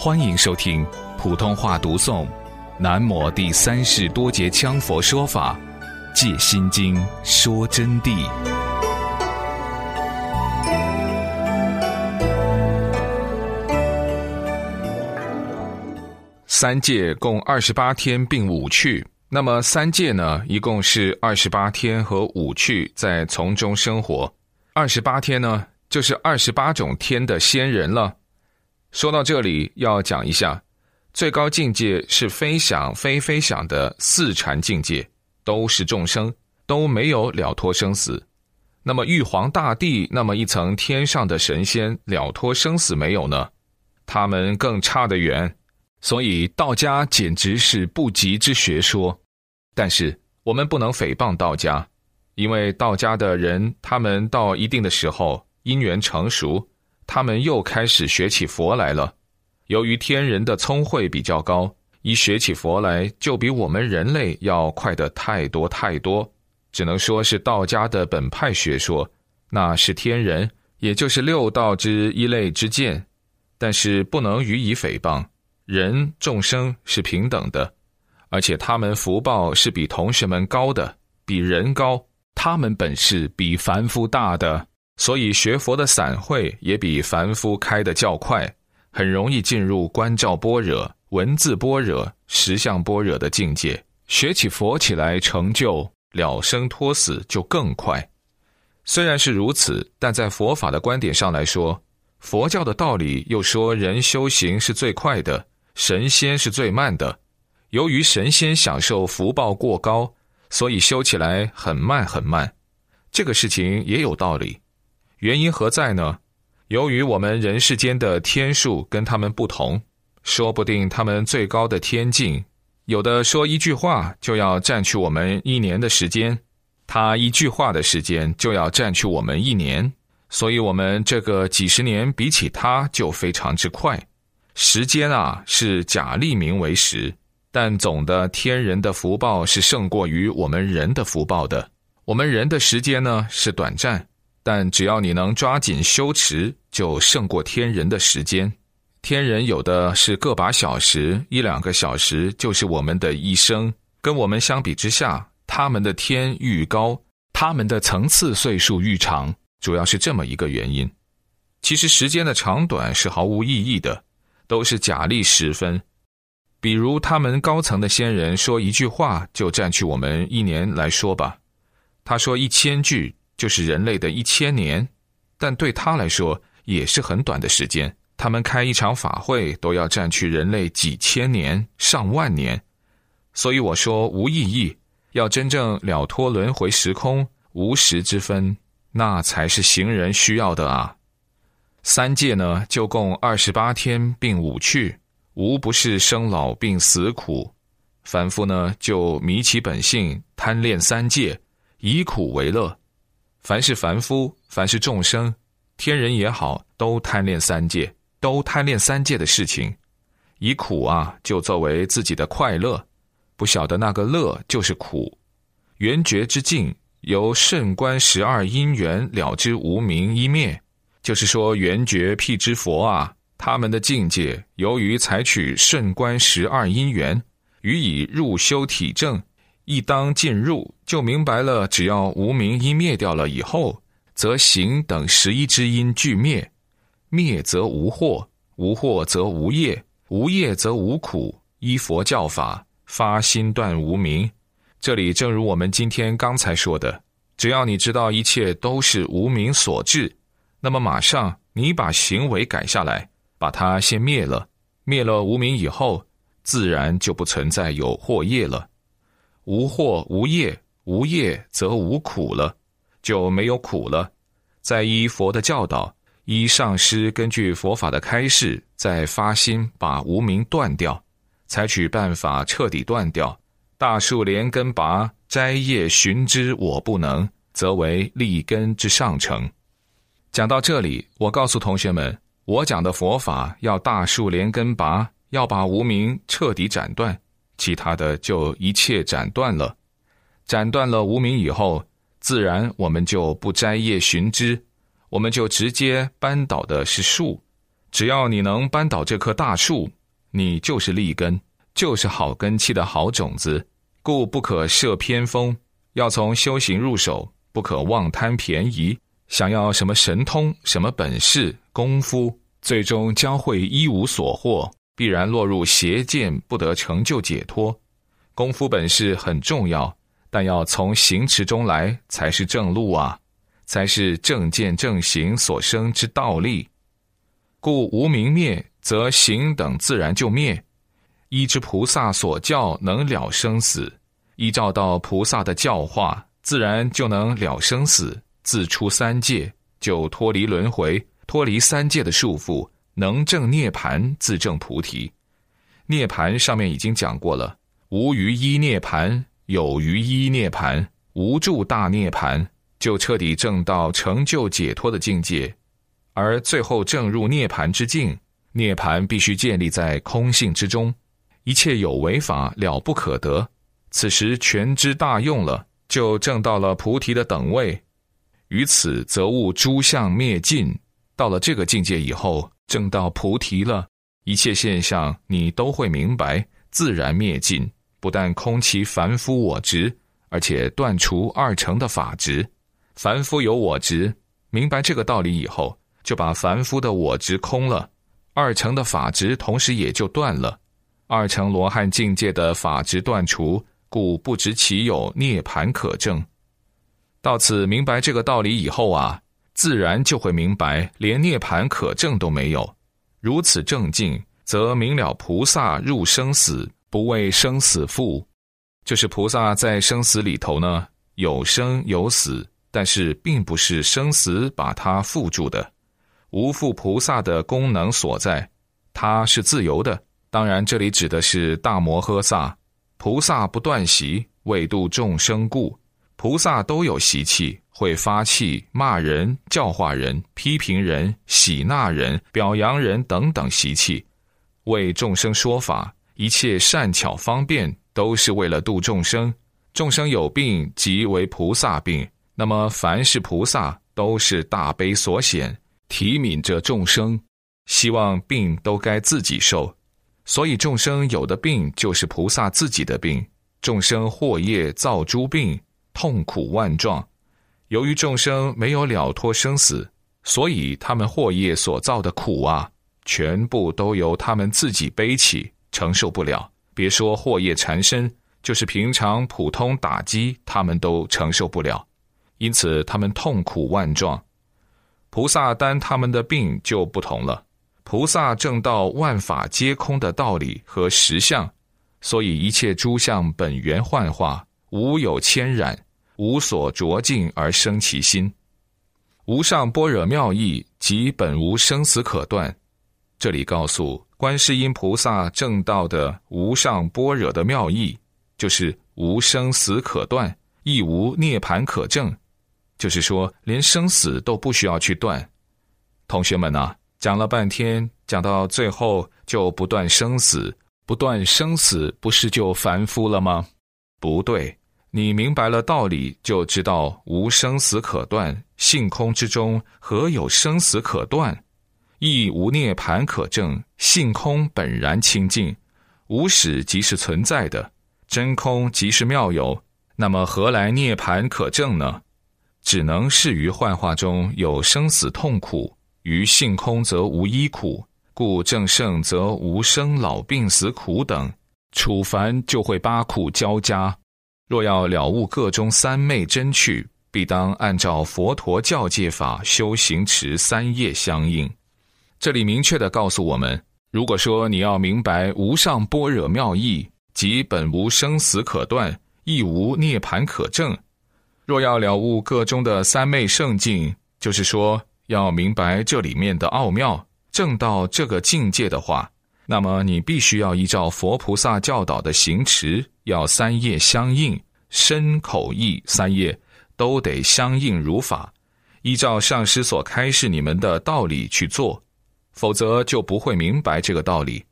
欢迎收听普通话读诵《南摩第三世多杰羌佛说法·戒心经》说真谛。三界共二十八天并五趣，那么三界呢，一共是二十八天和五趣在从中生活。二十八天呢，就是二十八种天的仙人了。说到这里，要讲一下，最高境界是非想非非想的四禅境界，都是众生，都没有了脱生死。那么玉皇大帝那么一层天上的神仙了脱生死没有呢？他们更差得远。所以道家简直是不吉之学说。但是我们不能诽谤道家，因为道家的人，他们到一定的时候，因缘成熟。他们又开始学起佛来了。由于天人的聪慧比较高，一学起佛来就比我们人类要快得太多太多。只能说是道家的本派学说，那是天人，也就是六道之一类之见。但是不能予以诽谤，人众生是平等的，而且他们福报是比同学们高的，比人高，他们本事比凡夫大的。所以学佛的散会也比凡夫开的较快，很容易进入观照般若、文字般若、实相般若的境界。学起佛起来，成就了生脱死就更快。虽然是如此，但在佛法的观点上来说，佛教的道理又说人修行是最快的，神仙是最慢的。由于神仙享受福报过高，所以修起来很慢很慢。这个事情也有道理。原因何在呢？由于我们人世间的天数跟他们不同，说不定他们最高的天境，有的说一句话就要占去我们一年的时间，他一句话的时间就要占去我们一年，所以我们这个几十年比起他就非常之快。时间啊是假立名为时，但总的天人的福报是胜过于我们人的福报的。我们人的时间呢是短暂。但只要你能抓紧修持，就胜过天人的时间。天人有的是个把小时、一两个小时，就是我们的一生。跟我们相比之下，他们的天愈高，他们的层次岁数愈长，主要是这么一个原因。其实时间的长短是毫无意义的，都是假立时分。比如他们高层的仙人说一句话，就占据我们一年来说吧。他说一千句。就是人类的一千年，但对他来说也是很短的时间。他们开一场法会都要占据人类几千年、上万年，所以我说无意义。要真正了脱轮回时空无时之分，那才是行人需要的啊。三界呢，就共二十八天并五趣，无不是生老病死苦。凡夫呢，就迷其本性，贪恋三界，以苦为乐。凡是凡夫，凡是众生，天人也好，都贪恋三界，都贪恋三界的事情，以苦啊，就作为自己的快乐，不晓得那个乐就是苦。圆觉之境，由圣观十二因缘了之无明一灭，就是说圆觉辟支佛啊，他们的境界，由于采取圣观十二因缘，予以入修体证。一当进入，就明白了。只要无名一灭掉了以后，则行等十一之因俱灭，灭则无惑，无惑则无业，无业则无苦。依佛教法，发心断无名。这里正如我们今天刚才说的，只要你知道一切都是无名所致，那么马上你把行为改下来，把它先灭了。灭了无名以后，自然就不存在有惑业了。无惑无业，无业则无苦了，就没有苦了。再依佛的教导，依上师根据佛法的开示，再发心把无名断掉，采取办法彻底断掉。大树连根拔，摘叶寻枝，我不能，则为立根之上乘。讲到这里，我告诉同学们，我讲的佛法要大树连根拔，要把无名彻底斩断。其他的就一切斩断了，斩断了无名以后，自然我们就不摘叶寻枝，我们就直接扳倒的是树，只要你能扳倒这棵大树，你就是立根，就是好根气的好种子。故不可设偏锋，要从修行入手，不可妄贪便宜。想要什么神通、什么本事、功夫，最终将会一无所获，必然落入邪见，不得成就解脱。功夫本事很重要，但要从行持中来，才是正路啊，才是正见正行所生之道力。故无明灭，则行等自然就灭。依之菩萨所教，能了生死；依照到菩萨的教化，自然就能了生死。自出三界，就脱离轮回，脱离三界的束缚，能证涅盘，自证菩提。涅盘上面已经讲过了，无余一涅盘，有余一涅盘，无住大涅盘，就彻底证到成就解脱的境界。而最后证入涅盘之境，涅盘必须建立在空性之中，一切有为法了不可得。此时全知大用了，就证到了菩提的等位。于此则悟诸相灭尽，到了这个境界以后，证到菩提了，一切现象你都会明白，自然灭尽。不但空其凡夫我执，而且断除二乘的法执。凡夫有我执，明白这个道理以后，就把凡夫的我执空了，二乘的法执同时也就断了。二乘罗汉境界的法执断除，故不知其有涅盘可证。到此明白这个道理以后啊，自然就会明白，连涅盘可证都没有。如此正境，则明了菩萨入生死不为生死缚，就是菩萨在生死里头呢，有生有死，但是并不是生死把他缚住的，无缚菩萨的功能所在，他是自由的。当然，这里指的是大摩诃萨，菩萨不断习，为度众生故。菩萨都有习气，会发气、骂人、教化人、批评人、喜纳人、表扬人等等习气，为众生说法，一切善巧方便，都是为了度众生。众生有病，即为菩萨病。那么，凡是菩萨，都是大悲所显，体悯着众生，希望病都该自己受。所以，众生有的病，就是菩萨自己的病。众生祸业造诸病。痛苦万状，由于众生没有了脱生死，所以他们祸业所造的苦啊，全部都由他们自己背起，承受不了。别说祸业缠身，就是平常普通打击，他们都承受不了。因此，他们痛苦万状。菩萨担他们的病就不同了。菩萨正道万法皆空的道理和实相，所以一切诸相本源幻化，无有牵染。无所着境而生其心，无上般若妙义，即本无生死可断。这里告诉观世音菩萨正道的无上般若的妙义，就是无生死可断，亦无涅盘可证。就是说，连生死都不需要去断。同学们呐，讲了半天，讲到最后就不断生死，不断生死，不是就凡夫了吗？不对。你明白了道理，就知道无生死可断。性空之中，何有生死可断？亦无涅盘可证。性空本然清净，无始即是存在的，真空即是妙有。那么何来涅盘可证呢？只能是于幻化中有生死痛苦，于性空则无依苦，故正胜则无生老病死苦等。处凡就会八苦交加。若要了悟各中三昧真趣，必当按照佛陀教戒法修行持三业相应。这里明确的告诉我们：如果说你要明白无上般若妙义，即本无生死可断，亦无涅盘可证；若要了悟各中的三昧圣境，就是说要明白这里面的奥妙，证到这个境界的话，那么你必须要依照佛菩萨教导的行持。要三业相应，身口意三业都得相应如法，依照上师所开示你们的道理去做，否则就不会明白这个道理。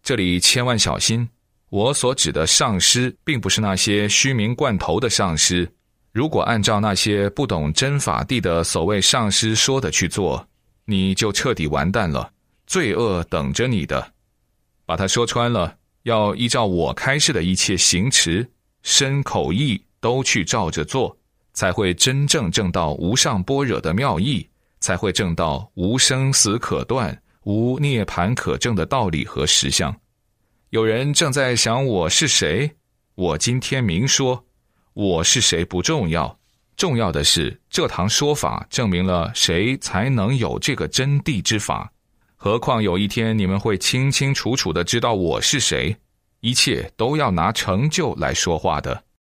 这里千万小心，我所指的上师，并不是那些虚名罐头的上师。如果按照那些不懂真法地的所谓上师说的去做，你就彻底完蛋了，罪恶等着你的。把它说穿了，要依照我开示的一切行持，身口意都去照着做，才会真正证到无上般若的妙意，才会证到无生死可断、无涅盘可证的道理和实相。有人正在想我是谁，我今天明说，我是谁不重要，重要的是这堂说法证明了谁才能有这个真谛之法。何况有一天你们会清清楚楚的知道我是谁，一切都要拿成就来说话的。